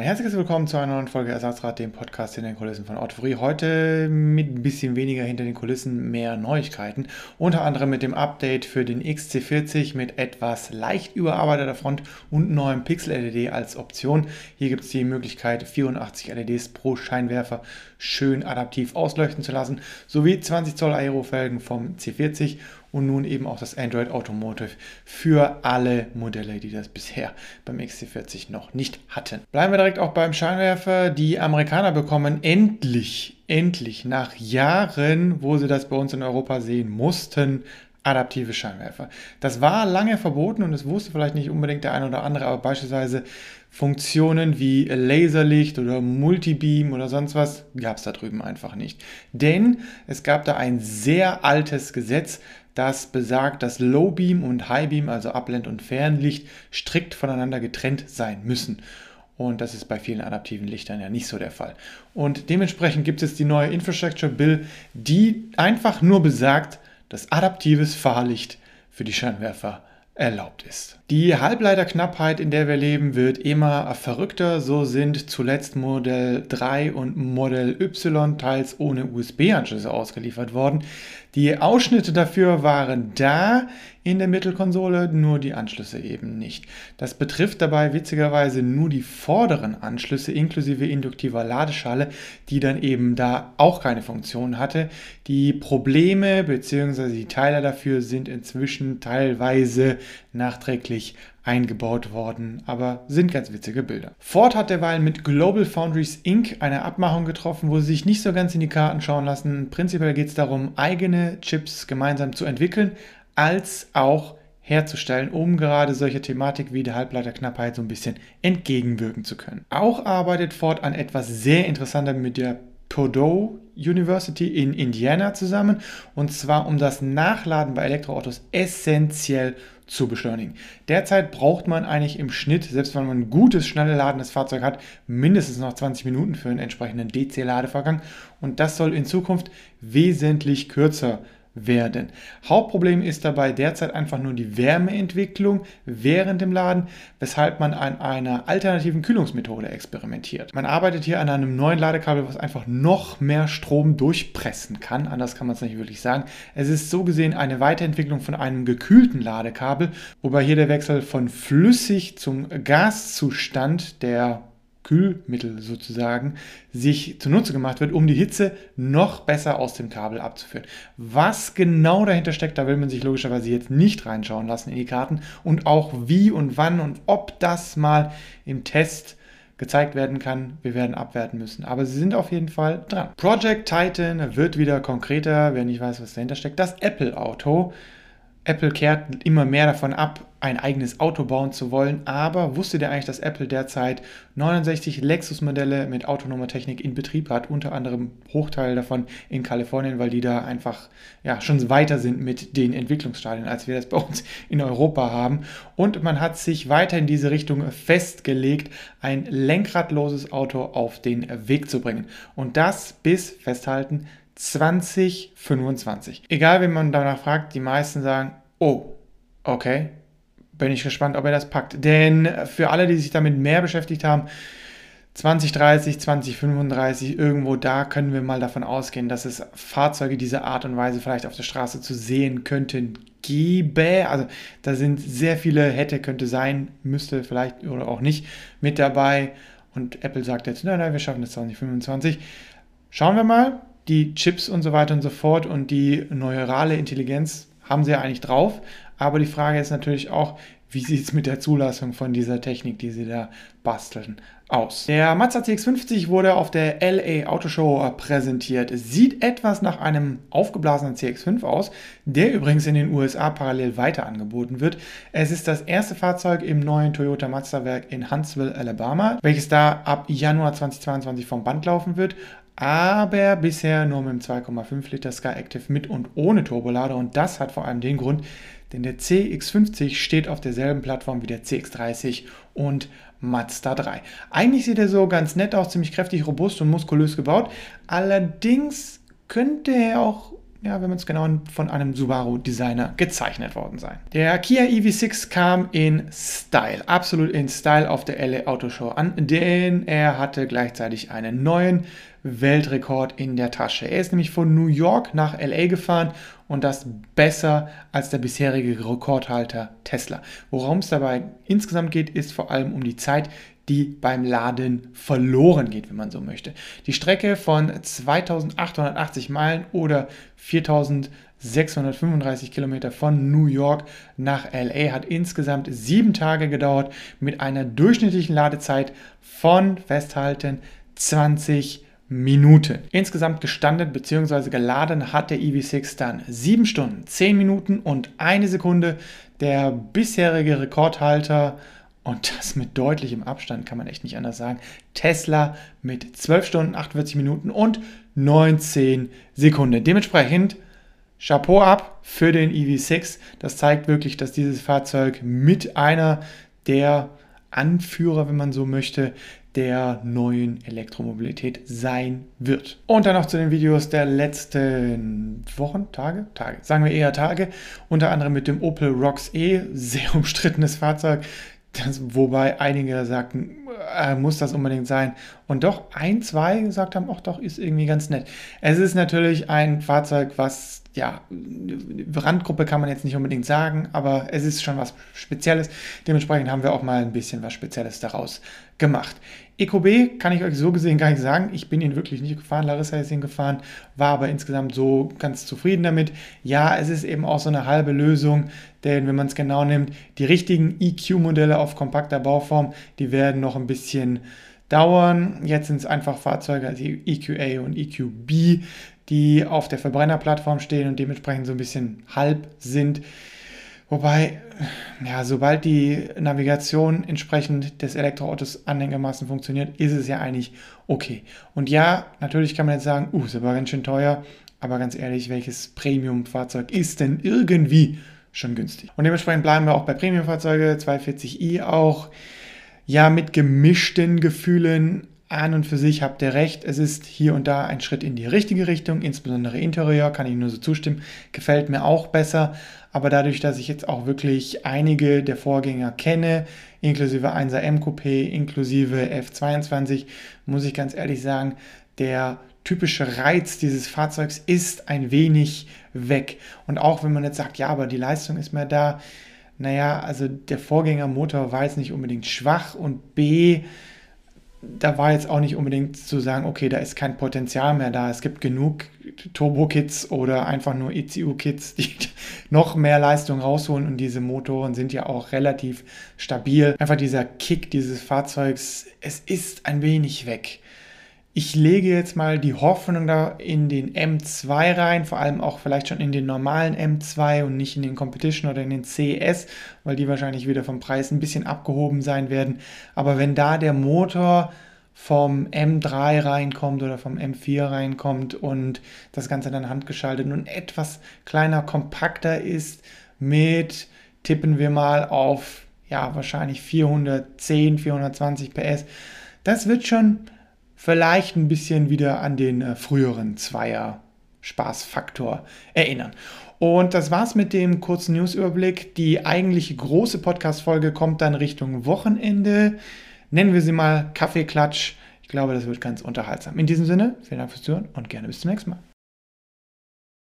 Ein herzliches Willkommen zu einer neuen Folge Ersatzrad, dem Podcast in den Kulissen von Autofree. Heute mit ein bisschen weniger hinter den Kulissen, mehr Neuigkeiten. Unter anderem mit dem Update für den XC40 mit etwas leicht überarbeiteter Front und neuem Pixel-LED als Option. Hier gibt es die Möglichkeit, 84 LEDs pro Scheinwerfer schön adaptiv ausleuchten zu lassen, sowie 20 Zoll Aerofelgen vom C40 und nun eben auch das Android Automotive für alle Modelle, die das bisher beim XC40 noch nicht hatten. Bleiben wir direkt auch beim Scheinwerfer. Die Amerikaner bekommen endlich, endlich nach Jahren, wo sie das bei uns in Europa sehen mussten, adaptive Scheinwerfer. Das war lange verboten und es wusste vielleicht nicht unbedingt der eine oder andere, aber beispielsweise Funktionen wie Laserlicht oder Multibeam oder sonst was gab es da drüben einfach nicht. Denn es gab da ein sehr altes Gesetz, das besagt, dass Low Beam und High Beam, also Abblend- und Fernlicht, strikt voneinander getrennt sein müssen. Und das ist bei vielen adaptiven Lichtern ja nicht so der Fall. Und dementsprechend gibt es die neue Infrastructure Bill, die einfach nur besagt, dass adaptives Fahrlicht für die Scheinwerfer erlaubt ist. Die Halbleiterknappheit, in der wir leben, wird immer verrückter. So sind zuletzt Modell 3 und Modell Y teils ohne USB-Anschlüsse ausgeliefert worden. Die Ausschnitte dafür waren da in der Mittelkonsole, nur die Anschlüsse eben nicht. Das betrifft dabei witzigerweise nur die vorderen Anschlüsse inklusive induktiver Ladeschale, die dann eben da auch keine Funktion hatte. Die Probleme bzw. die Teile dafür sind inzwischen teilweise nachträglich eingebaut worden, aber sind ganz witzige Bilder. Ford hat derweil mit Global Foundries Inc. eine Abmachung getroffen, wo sie sich nicht so ganz in die Karten schauen lassen. Prinzipiell geht es darum, eigene Chips gemeinsam zu entwickeln, als auch herzustellen, um gerade solche Thematik wie die Halbleiterknappheit so ein bisschen entgegenwirken zu können. Auch arbeitet Ford an etwas sehr Interessantem mit der Purdue University in Indiana zusammen und zwar um das Nachladen bei Elektroautos essentiell zu beschleunigen. Derzeit braucht man eigentlich im Schnitt, selbst wenn man ein gutes, schnell ladendes Fahrzeug hat, mindestens noch 20 Minuten für einen entsprechenden DC-Ladevorgang und das soll in Zukunft wesentlich kürzer sein werden. Hauptproblem ist dabei derzeit einfach nur die Wärmeentwicklung während dem Laden, weshalb man an einer alternativen Kühlungsmethode experimentiert. Man arbeitet hier an einem neuen Ladekabel, was einfach noch mehr Strom durchpressen kann. Anders kann man es nicht wirklich sagen. Es ist so gesehen eine Weiterentwicklung von einem gekühlten Ladekabel, wobei hier der Wechsel von flüssig zum Gaszustand der Kühlmittel sozusagen sich zunutze gemacht wird, um die Hitze noch besser aus dem Kabel abzuführen. Was genau dahinter steckt, da will man sich logischerweise jetzt nicht reinschauen lassen in die Karten und auch wie und wann und ob das mal im Test gezeigt werden kann. Wir werden abwerten müssen. Aber sie sind auf jeden Fall dran. Project Titan wird wieder konkreter, wer nicht weiß, was dahinter steckt. Das Apple-Auto. Apple kehrt immer mehr davon ab, ein eigenes Auto bauen zu wollen, aber wusstet ihr eigentlich, dass Apple derzeit 69 Lexus-Modelle mit autonomer Technik in Betrieb hat, unter anderem Hochteil davon in Kalifornien, weil die da einfach ja, schon weiter sind mit den Entwicklungsstadien, als wir das bei uns in Europa haben. Und man hat sich weiter in diese Richtung festgelegt, ein lenkradloses Auto auf den Weg zu bringen. Und das bis, festhalten, 2025. Egal, wenn man danach fragt, die meisten sagen, oh, okay, bin ich gespannt, ob er das packt. Denn für alle, die sich damit mehr beschäftigt haben, 2030, 2035, irgendwo da können wir mal davon ausgehen, dass es Fahrzeuge dieser Art und Weise vielleicht auf der Straße zu sehen könnten, gäbe. Also da sind sehr viele hätte, könnte sein, müsste vielleicht oder auch nicht mit dabei. Und Apple sagt jetzt, nein, nein, wir schaffen das 2025. Schauen wir mal, die Chips und so weiter und so fort und die neurale Intelligenz haben sie ja eigentlich drauf. Aber die Frage ist natürlich auch, wie sieht es mit der Zulassung von dieser Technik, die sie da basteln, aus? Der Mazda CX-50 wurde auf der LA Auto Show präsentiert. Sieht etwas nach einem aufgeblasenen CX-5 aus, der übrigens in den USA parallel weiter angeboten wird. Es ist das erste Fahrzeug im neuen Toyota Mazda-Werk in Huntsville, Alabama, welches da ab Januar 2022 vom Band laufen wird aber bisher nur mit dem 2,5 Liter Sky Active mit und ohne Turbolader und das hat vor allem den Grund, denn der CX50 steht auf derselben Plattform wie der CX30 und Mazda 3. Eigentlich sieht er so ganz nett aus, ziemlich kräftig, robust und muskulös gebaut. Allerdings könnte er auch ja, wenn man es genau von einem Subaru-Designer gezeichnet worden sein. Der Kia EV6 kam in Style, absolut in Style auf der LA Auto Show an, denn er hatte gleichzeitig einen neuen Weltrekord in der Tasche. Er ist nämlich von New York nach LA gefahren und das besser als der bisherige Rekordhalter Tesla. Worum es dabei insgesamt geht, ist vor allem um die Zeit, die beim Laden verloren geht, wenn man so möchte. Die Strecke von 2880 Meilen oder 4635 Kilometer von New York nach LA hat insgesamt sieben Tage gedauert mit einer durchschnittlichen Ladezeit von, festhalten, 20 Minuten. Insgesamt gestanden bzw. geladen hat der EV6 dann 7 Stunden, 10 Minuten und eine Sekunde. Der bisherige Rekordhalter und das mit deutlichem Abstand, kann man echt nicht anders sagen. Tesla mit 12 Stunden, 48 Minuten und 19 Sekunden. Dementsprechend Chapeau ab für den EV6. Das zeigt wirklich, dass dieses Fahrzeug mit einer der Anführer, wenn man so möchte, der neuen Elektromobilität sein wird. Und dann noch zu den Videos der letzten Wochen, Tage, Tage, sagen wir eher Tage, unter anderem mit dem Opel Rocks E, sehr umstrittenes Fahrzeug, das, wobei einige sagten, äh, muss das unbedingt sein. Und doch ein, zwei gesagt haben, ach doch, ist irgendwie ganz nett. Es ist natürlich ein Fahrzeug, was, ja, Randgruppe kann man jetzt nicht unbedingt sagen, aber es ist schon was Spezielles. Dementsprechend haben wir auch mal ein bisschen was Spezielles daraus gemacht. EQB kann ich euch so gesehen gar nicht sagen. Ich bin ihn wirklich nicht gefahren. Larissa ist ihn gefahren, war aber insgesamt so ganz zufrieden damit. Ja, es ist eben auch so eine halbe Lösung, denn wenn man es genau nimmt, die richtigen EQ-Modelle auf kompakter Bauform, die werden noch ein bisschen dauern. Jetzt sind es einfach Fahrzeuge, also EQA und EQB, die auf der Verbrennerplattform stehen und dementsprechend so ein bisschen halb sind. Wobei, ja, sobald die Navigation entsprechend des Elektroautos anhängermaßen funktioniert, ist es ja eigentlich okay. Und ja, natürlich kann man jetzt sagen, uh, ist aber ganz schön teuer, aber ganz ehrlich, welches Premium-Fahrzeug ist denn irgendwie schon günstig? Und dementsprechend bleiben wir auch bei Premium-Fahrzeuge, 240i auch, ja, mit gemischten Gefühlen, an und für sich habt ihr recht, es ist hier und da ein Schritt in die richtige Richtung, insbesondere Interieur, kann ich nur so zustimmen, gefällt mir auch besser. Aber dadurch, dass ich jetzt auch wirklich einige der Vorgänger kenne, inklusive 1er M Coupé, inklusive F22, muss ich ganz ehrlich sagen, der typische Reiz dieses Fahrzeugs ist ein wenig weg. Und auch wenn man jetzt sagt, ja, aber die Leistung ist mehr da, naja, also der Vorgängermotor war jetzt nicht unbedingt schwach und B, da war jetzt auch nicht unbedingt zu sagen, okay, da ist kein Potenzial mehr da. Es gibt genug Turbo-Kits oder einfach nur ECU-Kits, die noch mehr Leistung rausholen und diese Motoren sind ja auch relativ stabil. Einfach dieser Kick dieses Fahrzeugs, es ist ein wenig weg. Ich lege jetzt mal die Hoffnung da in den M2 rein, vor allem auch vielleicht schon in den normalen M2 und nicht in den Competition oder in den CS, weil die wahrscheinlich wieder vom Preis ein bisschen abgehoben sein werden. Aber wenn da der Motor vom M3 reinkommt oder vom M4 reinkommt und das Ganze dann handgeschaltet und etwas kleiner, kompakter ist mit, tippen wir mal auf, ja, wahrscheinlich 410, 420 PS, das wird schon vielleicht ein bisschen wieder an den äh, früheren Zweier Spaßfaktor erinnern. Und das war's mit dem kurzen Newsüberblick. Die eigentliche große Podcast-Folge kommt dann Richtung Wochenende. Nennen wir sie mal Kaffeeklatsch. Ich glaube, das wird ganz unterhaltsam. In diesem Sinne, vielen Dank fürs Zuhören und gerne bis zum nächsten Mal.